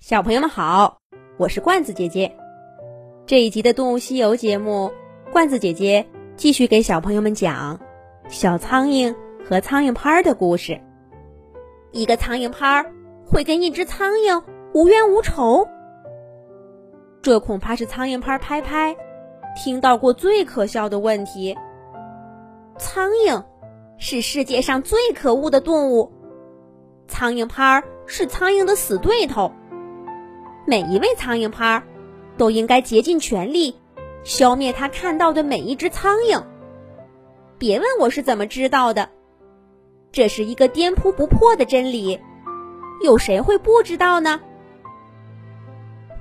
小朋友们好，我是罐子姐姐。这一集的《动物西游》节目，罐子姐姐继续给小朋友们讲小苍蝇和苍蝇拍的故事。一个苍蝇拍会跟一只苍蝇无冤无仇，这恐怕是苍蝇拍拍拍听到过最可笑的问题。苍蝇是世界上最可恶的动物，苍蝇拍是苍蝇的死对头。每一位苍蝇拍儿都应该竭尽全力消灭他看到的每一只苍蝇。别问我是怎么知道的，这是一个颠扑不破的真理，有谁会不知道呢？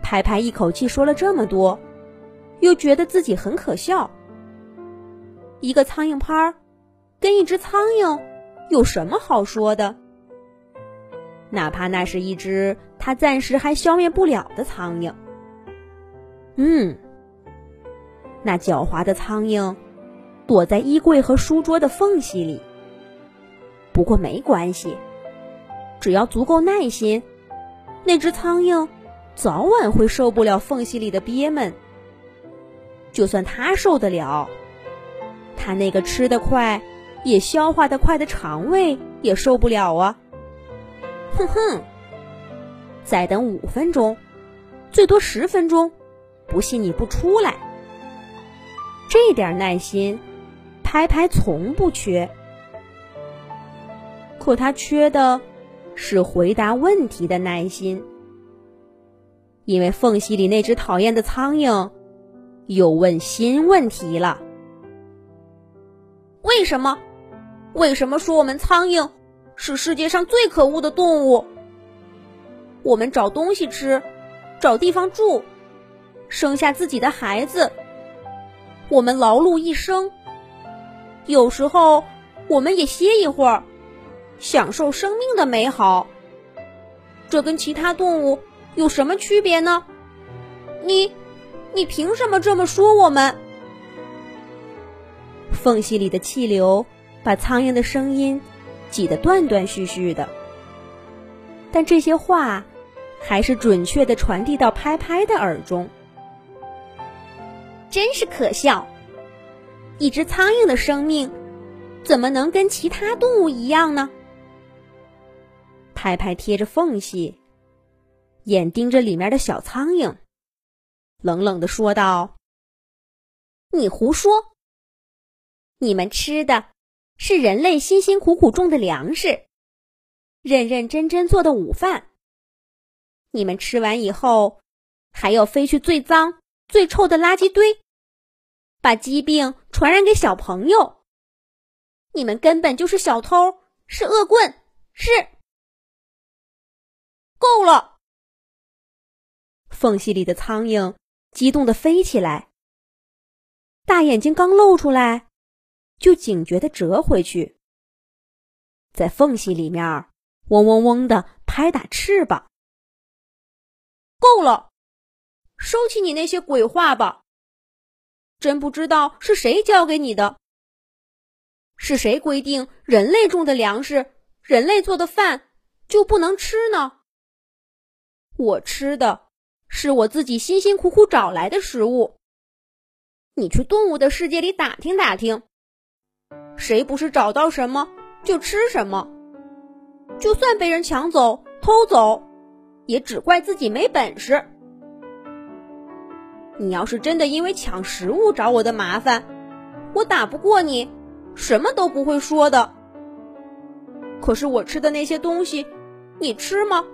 拍拍一口气说了这么多，又觉得自己很可笑。一个苍蝇拍儿跟一只苍蝇有什么好说的？哪怕那是一只他暂时还消灭不了的苍蝇。嗯，那狡猾的苍蝇躲在衣柜和书桌的缝隙里。不过没关系，只要足够耐心，那只苍蝇早晚会受不了缝隙里的憋闷。就算它受得了，它那个吃得快也消化得快的肠胃也受不了啊！哼哼，再等五分钟，最多十分钟，不信你不出来。这点耐心，拍拍从不缺。可他缺的是回答问题的耐心，因为缝隙里那只讨厌的苍蝇又问新问题了：为什么？为什么说我们苍蝇？是世界上最可恶的动物。我们找东西吃，找地方住，生下自己的孩子。我们劳碌一生，有时候我们也歇一会儿，享受生命的美好。这跟其他动物有什么区别呢？你，你凭什么这么说我们？缝隙里的气流把苍蝇的声音。挤得断断续续的，但这些话还是准确的传递到拍拍的耳中。真是可笑！一只苍蝇的生命怎么能跟其他动物一样呢？拍拍贴着缝隙，眼盯着里面的小苍蝇，冷冷的说道：“你胡说！你们吃的。”是人类辛辛苦苦种的粮食，认认真真做的午饭。你们吃完以后，还要飞去最脏、最臭的垃圾堆，把疾病传染给小朋友。你们根本就是小偷，是恶棍，是……够了！缝隙里的苍蝇激动的飞起来，大眼睛刚露出来。就警觉的折回去，在缝隙里面嗡嗡嗡的拍打翅膀。够了，收起你那些鬼话吧！真不知道是谁教给你的，是谁规定人类种的粮食、人类做的饭就不能吃呢？我吃的是我自己辛辛苦苦找来的食物。你去动物的世界里打听打听。谁不是找到什么就吃什么？就算被人抢走、偷走，也只怪自己没本事。你要是真的因为抢食物找我的麻烦，我打不过你，什么都不会说的。可是我吃的那些东西，你吃吗？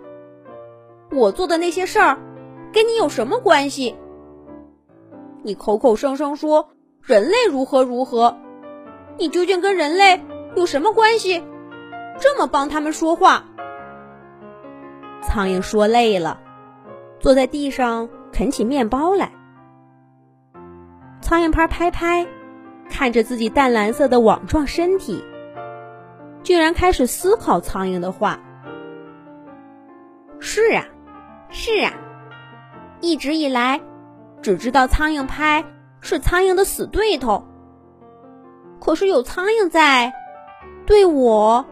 我做的那些事儿，跟你有什么关系？你口口声声说人类如何如何。你究竟跟人类有什么关系？这么帮他们说话？苍蝇说累了，坐在地上啃起面包来。苍蝇拍拍拍，看着自己淡蓝色的网状身体，竟然开始思考苍蝇的话。是啊，是啊，一直以来只知道苍蝇拍是苍蝇的死对头。可是有苍蝇在，对我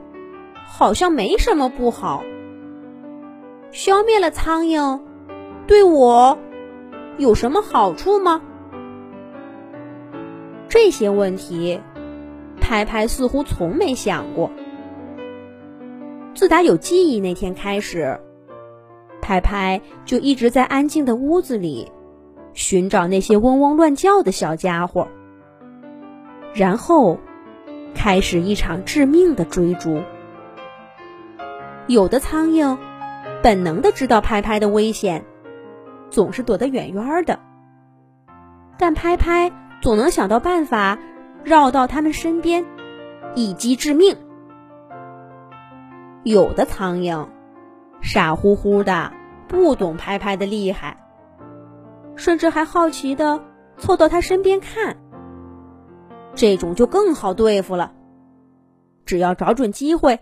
好像没什么不好。消灭了苍蝇，对我有什么好处吗？这些问题，拍拍似乎从没想过。自打有记忆那天开始，拍拍就一直在安静的屋子里寻找那些嗡嗡乱叫的小家伙，然后开始一场致命的追逐。有的苍蝇本能的知道拍拍的危险，总是躲得远远的，但拍拍总能想到办法绕到他们身边，一击致命。有的苍蝇傻乎乎的，不懂拍拍的厉害，甚至还好奇的凑到他身边看。这种就更好对付了，只要找准机会，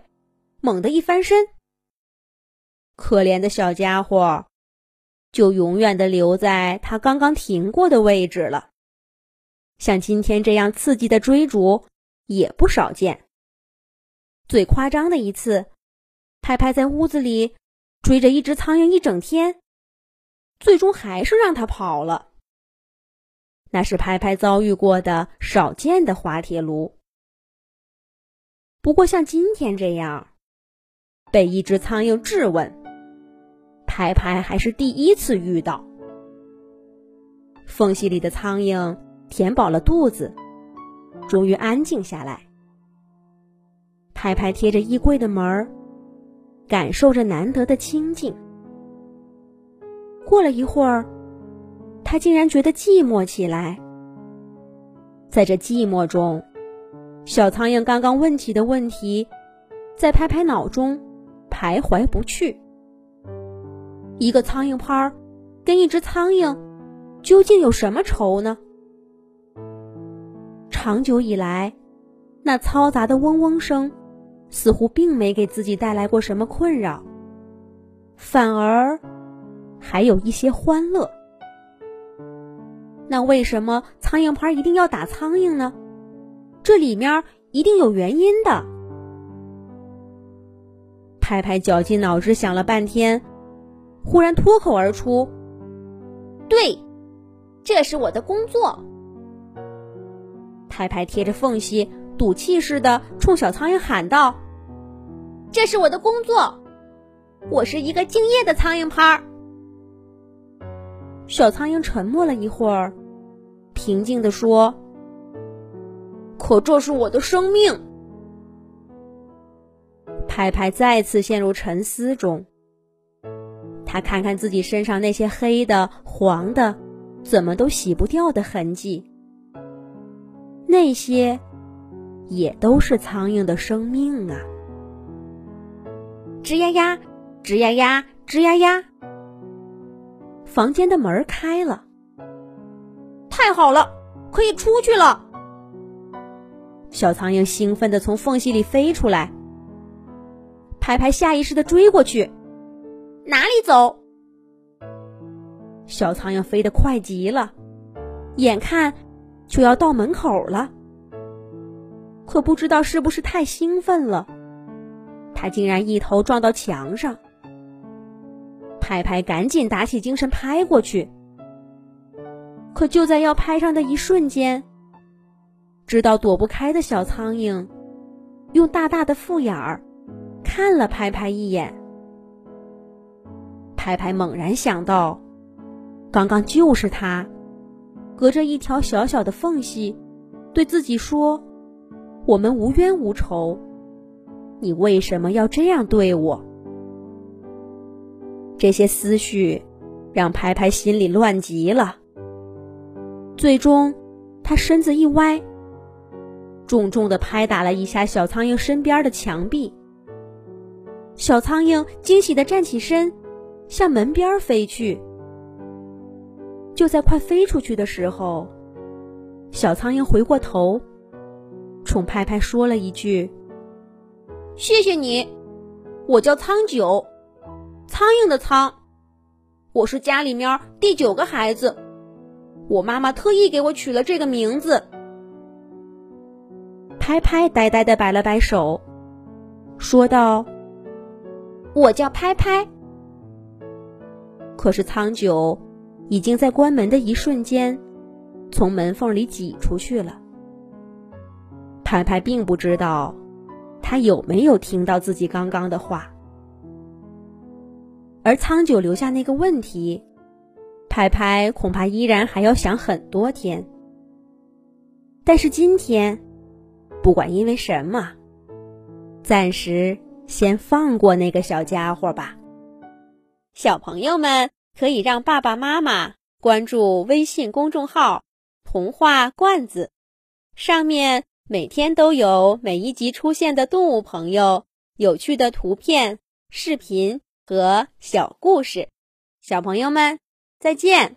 猛地一翻身，可怜的小家伙就永远的留在他刚刚停过的位置了。像今天这样刺激的追逐也不少见。最夸张的一次。拍拍在屋子里追着一只苍蝇一整天，最终还是让它跑了。那是拍拍遭遇过的少见的滑铁卢。不过像今天这样被一只苍蝇质问，拍拍还是第一次遇到。缝隙里的苍蝇填饱了肚子，终于安静下来。拍拍贴着衣柜的门儿。感受着难得的清静。过了一会儿，他竟然觉得寂寞起来。在这寂寞中，小苍蝇刚刚问起的问题，在拍拍脑中徘徊不去。一个苍蝇拍儿跟一只苍蝇究竟有什么仇呢？长久以来，那嘈杂的嗡嗡声。似乎并没给自己带来过什么困扰，反而还有一些欢乐。那为什么苍蝇拍一定要打苍蝇呢？这里面一定有原因的。拍拍绞尽脑汁想了半天，忽然脱口而出：“对，这是我的工作。”拍拍贴着缝隙，赌气似的冲小苍蝇喊道。这是我的工作，我是一个敬业的苍蝇拍儿。小苍蝇沉默了一会儿，平静地说：“可这是我的生命。”拍拍再次陷入沉思中。他看看自己身上那些黑的、黄的，怎么都洗不掉的痕迹，那些也都是苍蝇的生命啊。吱呀呀，吱呀呀，吱呀呀。房间的门开了，太好了，可以出去了。小苍蝇兴奋地从缝隙里飞出来，拍拍下意识地追过去。哪里走？小苍蝇飞得快极了，眼看就要到门口了，可不知道是不是太兴奋了。他竟然一头撞到墙上，拍拍赶紧打起精神拍过去。可就在要拍上的一瞬间，知道躲不开的小苍蝇，用大大的复眼儿看了拍拍一眼。拍拍猛然想到，刚刚就是他，隔着一条小小的缝隙，对自己说：“我们无冤无仇。”你为什么要这样对我？这些思绪让拍拍心里乱极了。最终，他身子一歪，重重的拍打了一下小苍蝇身边的墙壁。小苍蝇惊喜的站起身，向门边飞去。就在快飞出去的时候，小苍蝇回过头，冲拍拍说了一句。谢谢你，我叫苍九，苍蝇的苍，我是家里面第九个孩子，我妈妈特意给我取了这个名字。拍拍呆呆的摆了摆手，说道：“我叫拍拍，可是苍九已经在关门的一瞬间，从门缝里挤出去了。拍拍并不知道，他有没有听到自己刚刚的话。而苍九留下那个问题，拍拍恐怕依然还要想很多天。但是今天，不管因为什么，暂时先放过那个小家伙吧。小朋友们可以让爸爸妈妈关注微信公众号“童话罐子”，上面每天都有每一集出现的动物朋友、有趣的图片、视频和小故事。小朋友们，再见。